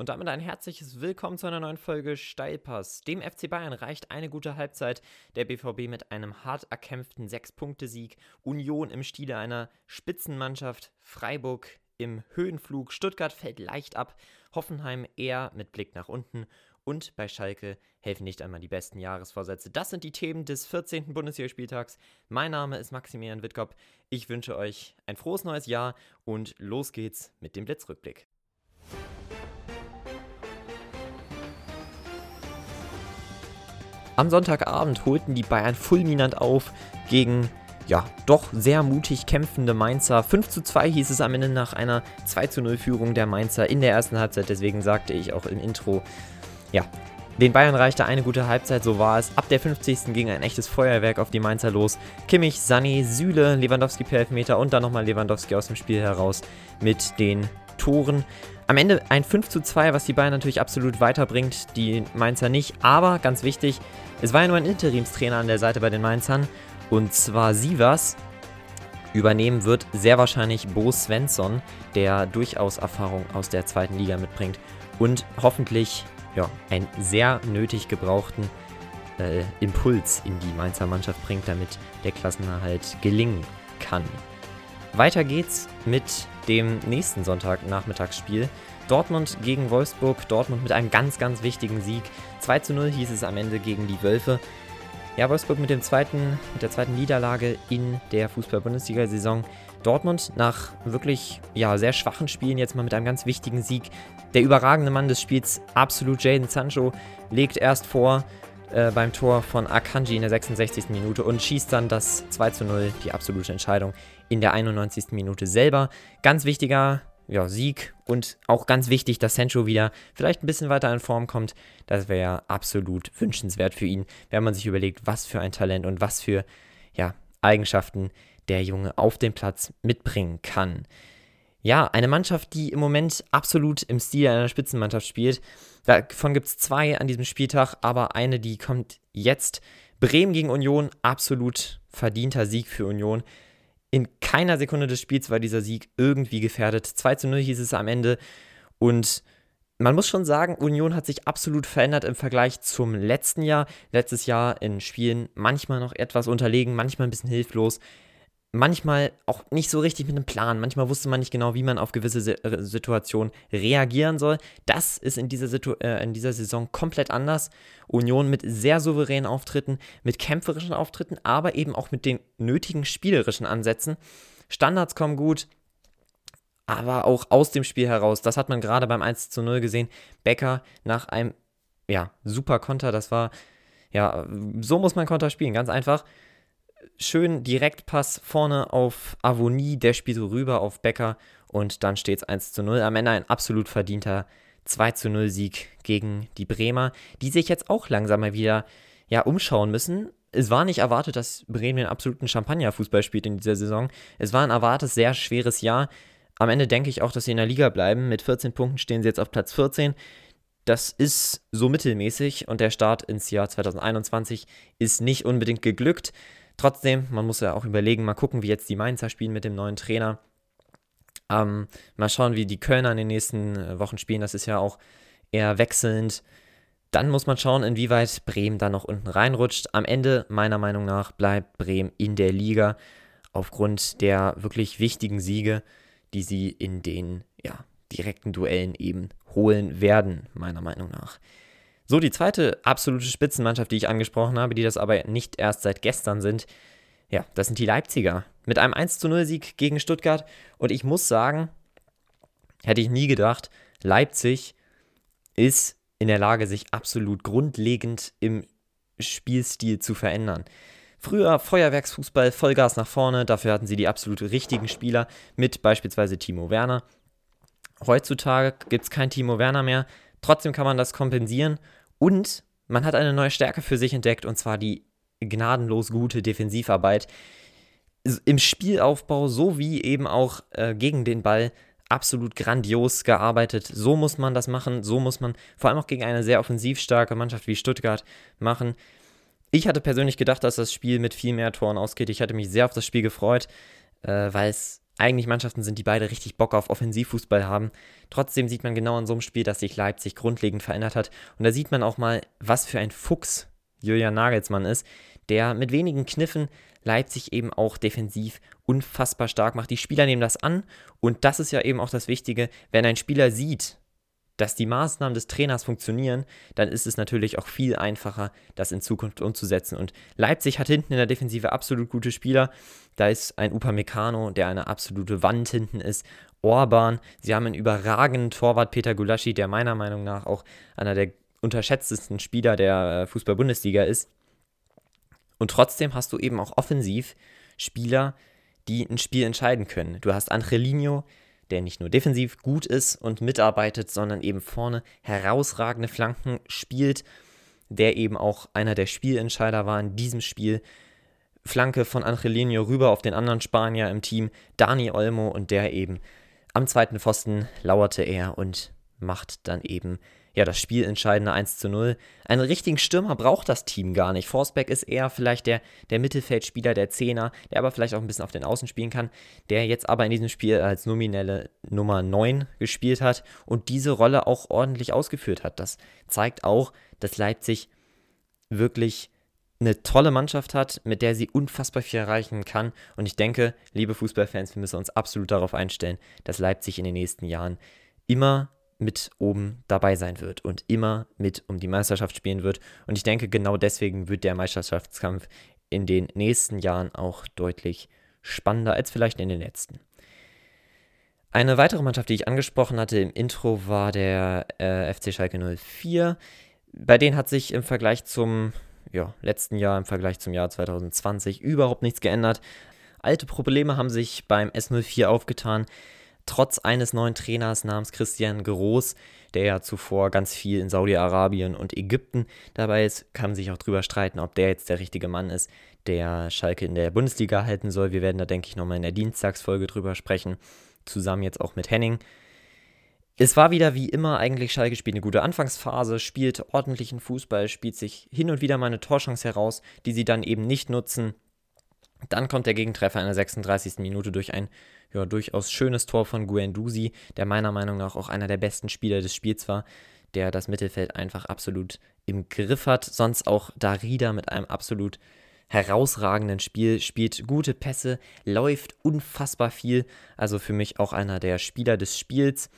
Und damit ein herzliches Willkommen zu einer neuen Folge Steilpass. Dem FC Bayern reicht eine gute Halbzeit. Der BVB mit einem hart erkämpften 6-Punkte-Sieg. Union im Stile einer Spitzenmannschaft. Freiburg im Höhenflug. Stuttgart fällt leicht ab. Hoffenheim eher mit Blick nach unten. Und bei Schalke helfen nicht einmal die besten Jahresvorsätze. Das sind die Themen des 14. Bundesligaspieltags. Mein Name ist Maximilian Wittkop. Ich wünsche euch ein frohes neues Jahr und los geht's mit dem Blitzrückblick. Am Sonntagabend holten die Bayern fulminant auf gegen ja, doch sehr mutig kämpfende Mainzer. 5 zu 2 hieß es am Ende nach einer 2 zu 0 Führung der Mainzer in der ersten Halbzeit. Deswegen sagte ich auch im Intro, ja, den Bayern reichte eine gute Halbzeit, so war es. Ab der 50. ging ein echtes Feuerwerk auf die Mainzer los. Kimmich, Sani, Süle, Lewandowski per Elfmeter und dann nochmal Lewandowski aus dem Spiel heraus mit den Toren. Am Ende ein 5 zu 2, was die Bayern natürlich absolut weiterbringt, die Mainzer nicht. Aber ganz wichtig, es war ja nur ein Interimstrainer an der Seite bei den Mainzern. Und zwar Sivas. Übernehmen wird sehr wahrscheinlich Bo Svensson, der durchaus Erfahrung aus der zweiten Liga mitbringt. Und hoffentlich ja, einen sehr nötig gebrauchten äh, Impuls in die Mainzer Mannschaft bringt, damit der Klassenerhalt gelingen kann. Weiter geht's mit dem nächsten Sonntagnachmittagsspiel. Dortmund gegen Wolfsburg. Dortmund mit einem ganz, ganz wichtigen Sieg. 2 zu 0 hieß es am Ende gegen die Wölfe. Ja, Wolfsburg mit, dem zweiten, mit der zweiten Niederlage in der Fußball-Bundesliga-Saison. Dortmund nach wirklich ja, sehr schwachen Spielen jetzt mal mit einem ganz wichtigen Sieg. Der überragende Mann des Spiels, absolut Jaden Sancho, legt erst vor äh, beim Tor von Akanji in der 66. Minute und schießt dann das 2 zu 0, die absolute Entscheidung in der 91. Minute selber. Ganz wichtiger ja, Sieg und auch ganz wichtig, dass Sancho wieder vielleicht ein bisschen weiter in Form kommt. Das wäre ja absolut wünschenswert für ihn, wenn man sich überlegt, was für ein Talent und was für ja, Eigenschaften der Junge auf dem Platz mitbringen kann. Ja, eine Mannschaft, die im Moment absolut im Stil einer Spitzenmannschaft spielt. Davon gibt es zwei an diesem Spieltag, aber eine, die kommt jetzt. Bremen gegen Union, absolut verdienter Sieg für Union. In keiner Sekunde des Spiels war dieser Sieg irgendwie gefährdet. 2 zu 0 hieß es am Ende. Und man muss schon sagen, Union hat sich absolut verändert im Vergleich zum letzten Jahr. Letztes Jahr in Spielen manchmal noch etwas unterlegen, manchmal ein bisschen hilflos manchmal auch nicht so richtig mit einem Plan. Manchmal wusste man nicht genau, wie man auf gewisse äh, Situationen reagieren soll. Das ist in dieser, Situ äh, in dieser Saison komplett anders. Union mit sehr souveränen Auftritten, mit kämpferischen Auftritten, aber eben auch mit den nötigen spielerischen Ansätzen. Standards kommen gut, aber auch aus dem Spiel heraus. Das hat man gerade beim 1 zu 0 gesehen. Becker nach einem ja, super Konter, das war ja, so muss man Konter spielen, ganz einfach schön Direktpass vorne auf Avonie, der spielt so rüber auf Becker und dann steht es 1 zu 0. Am Ende ein absolut verdienter 2 zu 0 Sieg gegen die Bremer, die sich jetzt auch langsam mal wieder ja, umschauen müssen. Es war nicht erwartet, dass Bremen den absoluten Champagner-Fußball spielt in dieser Saison. Es war ein erwartetes, sehr schweres Jahr. Am Ende denke ich auch, dass sie in der Liga bleiben. Mit 14 Punkten stehen sie jetzt auf Platz 14. Das ist so mittelmäßig und der Start ins Jahr 2021 ist nicht unbedingt geglückt. Trotzdem, man muss ja auch überlegen, mal gucken, wie jetzt die Mainzer spielen mit dem neuen Trainer. Ähm, mal schauen, wie die Kölner in den nächsten äh, Wochen spielen. Das ist ja auch eher wechselnd. Dann muss man schauen, inwieweit Bremen da noch unten reinrutscht. Am Ende, meiner Meinung nach, bleibt Bremen in der Liga aufgrund der wirklich wichtigen Siege, die sie in den ja, direkten Duellen eben holen werden, meiner Meinung nach. So, die zweite absolute Spitzenmannschaft, die ich angesprochen habe, die das aber nicht erst seit gestern sind, ja, das sind die Leipziger. Mit einem 1 zu 0 Sieg gegen Stuttgart. Und ich muss sagen, hätte ich nie gedacht, Leipzig ist in der Lage, sich absolut grundlegend im Spielstil zu verändern. Früher Feuerwerksfußball, Vollgas nach vorne, dafür hatten sie die absolut richtigen Spieler mit beispielsweise Timo Werner. Heutzutage gibt es kein Timo Werner mehr, trotzdem kann man das kompensieren und man hat eine neue Stärke für sich entdeckt, und zwar die gnadenlos gute Defensivarbeit. Im Spielaufbau sowie eben auch äh, gegen den Ball absolut grandios gearbeitet. So muss man das machen, so muss man vor allem auch gegen eine sehr offensiv starke Mannschaft wie Stuttgart machen. Ich hatte persönlich gedacht, dass das Spiel mit viel mehr Toren ausgeht. Ich hatte mich sehr auf das Spiel gefreut, äh, weil es eigentlich Mannschaften sind, die beide richtig Bock auf Offensivfußball haben. Trotzdem sieht man genau in so einem Spiel, dass sich Leipzig grundlegend verändert hat. Und da sieht man auch mal, was für ein Fuchs Julian Nagelsmann ist, der mit wenigen Kniffen Leipzig eben auch defensiv unfassbar stark macht. Die Spieler nehmen das an und das ist ja eben auch das Wichtige, wenn ein Spieler sieht, dass die Maßnahmen des Trainers funktionieren, dann ist es natürlich auch viel einfacher, das in Zukunft umzusetzen. Und Leipzig hat hinten in der Defensive absolut gute Spieler. Da ist ein Upamecano, der eine absolute Wand hinten ist. Orban, sie haben einen überragenden Torwart Peter Gulaschi, der meiner Meinung nach auch einer der unterschätztesten Spieler der äh, Fußball-Bundesliga ist. Und trotzdem hast du eben auch offensiv Spieler, die ein Spiel entscheiden können. Du hast Angelino, der nicht nur defensiv gut ist und mitarbeitet, sondern eben vorne herausragende Flanken spielt, der eben auch einer der Spielentscheider war in diesem Spiel. Flanke von Angelino rüber auf den anderen Spanier im Team, Dani Olmo, und der eben am zweiten Pfosten lauerte er und macht dann eben ja, das spielentscheidende 1 zu 0. Einen richtigen Stürmer braucht das Team gar nicht. Forsberg ist eher vielleicht der, der Mittelfeldspieler, der Zehner, der aber vielleicht auch ein bisschen auf den Außen spielen kann, der jetzt aber in diesem Spiel als nominelle Nummer 9 gespielt hat und diese Rolle auch ordentlich ausgeführt hat. Das zeigt auch, dass Leipzig wirklich eine tolle Mannschaft hat, mit der sie unfassbar viel erreichen kann. Und ich denke, liebe Fußballfans, wir müssen uns absolut darauf einstellen, dass Leipzig in den nächsten Jahren immer mit oben dabei sein wird und immer mit um die Meisterschaft spielen wird. Und ich denke, genau deswegen wird der Meisterschaftskampf in den nächsten Jahren auch deutlich spannender als vielleicht in den letzten. Eine weitere Mannschaft, die ich angesprochen hatte im Intro, war der äh, FC Schalke 04. Bei denen hat sich im Vergleich zum ja, letzten Jahr, im Vergleich zum Jahr 2020 überhaupt nichts geändert. Alte Probleme haben sich beim S04 aufgetan trotz eines neuen Trainers namens Christian Groß, der ja zuvor ganz viel in Saudi-Arabien und Ägypten dabei ist, kann man sich auch drüber streiten, ob der jetzt der richtige Mann ist, der Schalke in der Bundesliga halten soll. Wir werden da, denke ich, nochmal in der Dienstagsfolge drüber sprechen, zusammen jetzt auch mit Henning. Es war wieder wie immer eigentlich Schalke spielt eine gute Anfangsphase, spielt ordentlichen Fußball, spielt sich hin und wieder mal eine Torchance heraus, die sie dann eben nicht nutzen. Dann kommt der Gegentreffer in der 36. Minute durch ein ja, durchaus schönes Tor von Guendouzi, der meiner Meinung nach auch einer der besten Spieler des Spiels war, der das Mittelfeld einfach absolut im Griff hat. Sonst auch Darida mit einem absolut herausragenden Spiel, spielt gute Pässe, läuft unfassbar viel. Also für mich auch einer der Spieler des Spiels.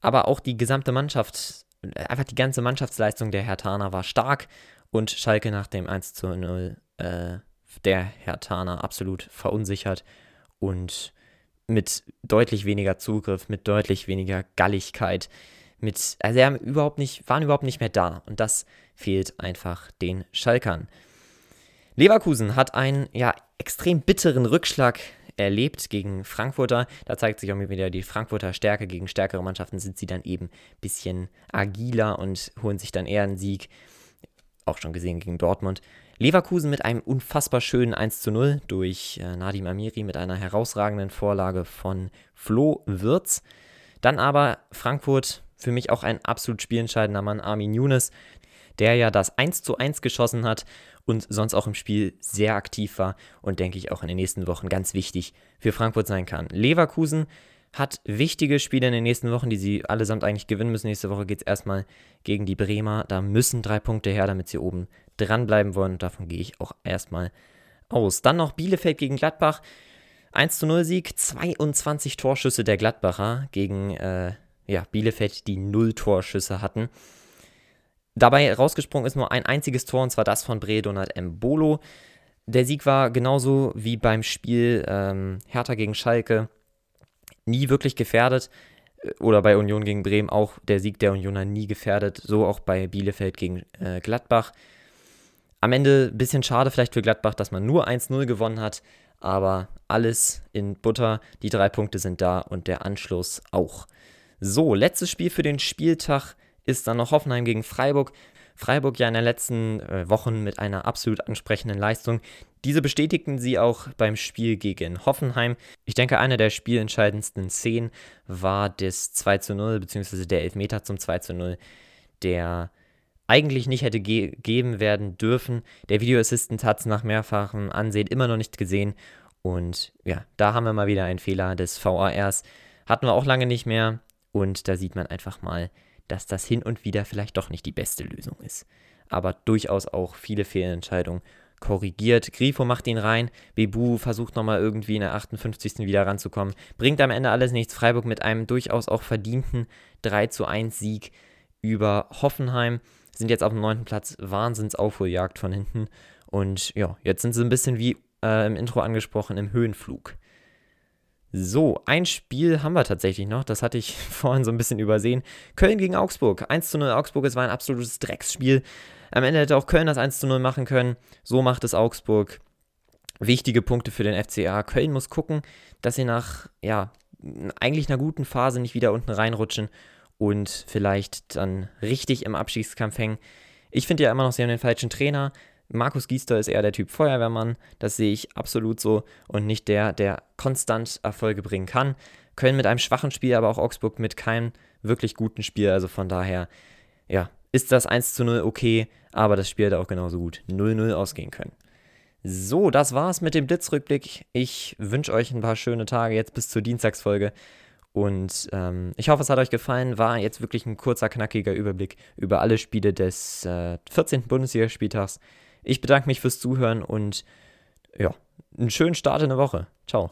Aber auch die gesamte Mannschaft, einfach die ganze Mannschaftsleistung der Hertaner war stark und Schalke nach dem 1 zu 0 äh, der Hertaner absolut verunsichert und mit deutlich weniger Zugriff, mit deutlich weniger Galligkeit, mit, also sie haben überhaupt nicht, waren überhaupt nicht mehr da. Und das fehlt einfach den Schalkern. Leverkusen hat einen ja extrem bitteren Rückschlag erlebt gegen Frankfurter. Da zeigt sich auch wieder die Frankfurter Stärke. Gegen stärkere Mannschaften sind sie dann eben ein bisschen agiler und holen sich dann eher einen Sieg. Auch schon gesehen gegen Dortmund. Leverkusen mit einem unfassbar schönen 1 zu 0 durch äh, Nadim Amiri mit einer herausragenden Vorlage von Flo Wirz. Dann aber Frankfurt, für mich auch ein absolut spielentscheidender Mann, Armin Younes, der ja das 1 zu 1 geschossen hat und sonst auch im Spiel sehr aktiv war und denke ich auch in den nächsten Wochen ganz wichtig für Frankfurt sein kann. Leverkusen hat wichtige Spiele in den nächsten Wochen, die sie allesamt eigentlich gewinnen müssen. Nächste Woche geht es erstmal gegen die Bremer. Da müssen drei Punkte her, damit sie oben dranbleiben wollen. Davon gehe ich auch erstmal aus. Dann noch Bielefeld gegen Gladbach. 1 zu 0 Sieg, 22 Torschüsse der Gladbacher gegen äh, ja, Bielefeld, die 0 Torschüsse hatten. Dabei rausgesprungen ist nur ein einziges Tor, und zwar das von Bredonat Mbolo. Der Sieg war genauso wie beim Spiel ähm, Hertha gegen Schalke nie wirklich gefährdet. Äh, oder bei Union gegen Bremen auch der Sieg der Unioner nie gefährdet. So auch bei Bielefeld gegen äh, Gladbach. Am Ende ein bisschen schade vielleicht für Gladbach, dass man nur 1-0 gewonnen hat. Aber alles in Butter. Die drei Punkte sind da und der Anschluss auch. So, letztes Spiel für den Spieltag ist dann noch Hoffenheim gegen Freiburg. Freiburg ja in den letzten äh, Wochen mit einer absolut ansprechenden Leistung. Diese bestätigten sie auch beim Spiel gegen Hoffenheim. Ich denke, eine der spielentscheidendsten Szenen war das 2 zu 0, beziehungsweise der Elfmeter zum 2 zu 0, der eigentlich nicht hätte ge geben werden dürfen. Der Videoassistent hat es nach mehrfachem Ansehen immer noch nicht gesehen Und ja, da haben wir mal wieder einen Fehler des VARs. Hatten wir auch lange nicht mehr. Und da sieht man einfach mal, dass das hin und wieder vielleicht doch nicht die beste Lösung ist. Aber durchaus auch viele Fehlentscheidungen korrigiert. Grifo macht ihn rein. Bebu versucht nochmal irgendwie in der 58. wieder ranzukommen. Bringt am Ende alles nichts. Freiburg mit einem durchaus auch verdienten 3 zu 1 Sieg über Hoffenheim. Sind jetzt auf dem neunten Platz. Wahnsinnsaufholjagd von hinten. Und ja, jetzt sind sie ein bisschen wie äh, im Intro angesprochen im Höhenflug. So, ein Spiel haben wir tatsächlich noch. Das hatte ich vorhin so ein bisschen übersehen. Köln gegen Augsburg. 1 zu 0 Augsburg. Es war ein absolutes Drecksspiel. Am Ende hätte auch Köln das 1 zu 0 machen können. So macht es Augsburg. Wichtige Punkte für den FCA. Köln muss gucken, dass sie nach, ja, eigentlich einer guten Phase nicht wieder unten reinrutschen und vielleicht dann richtig im Abstiegskampf hängen. Ich finde ja immer noch, sie haben den falschen Trainer. Markus Giester ist eher der Typ Feuerwehrmann, das sehe ich absolut so und nicht der, der konstant Erfolge bringen kann. Köln mit einem schwachen Spiel, aber auch Augsburg mit keinem wirklich guten Spiel, also von daher, ja, ist das 1 zu 0 okay, aber das Spiel hätte auch genauso gut 0-0 ausgehen können. So, das war's mit dem Blitzrückblick. Ich wünsche euch ein paar schöne Tage jetzt bis zur Dienstagsfolge. Und ähm, ich hoffe, es hat euch gefallen. War jetzt wirklich ein kurzer, knackiger Überblick über alle Spiele des äh, 14. Bundesligaspieltags. Ich bedanke mich fürs Zuhören und ja, einen schönen Start in der Woche. Ciao.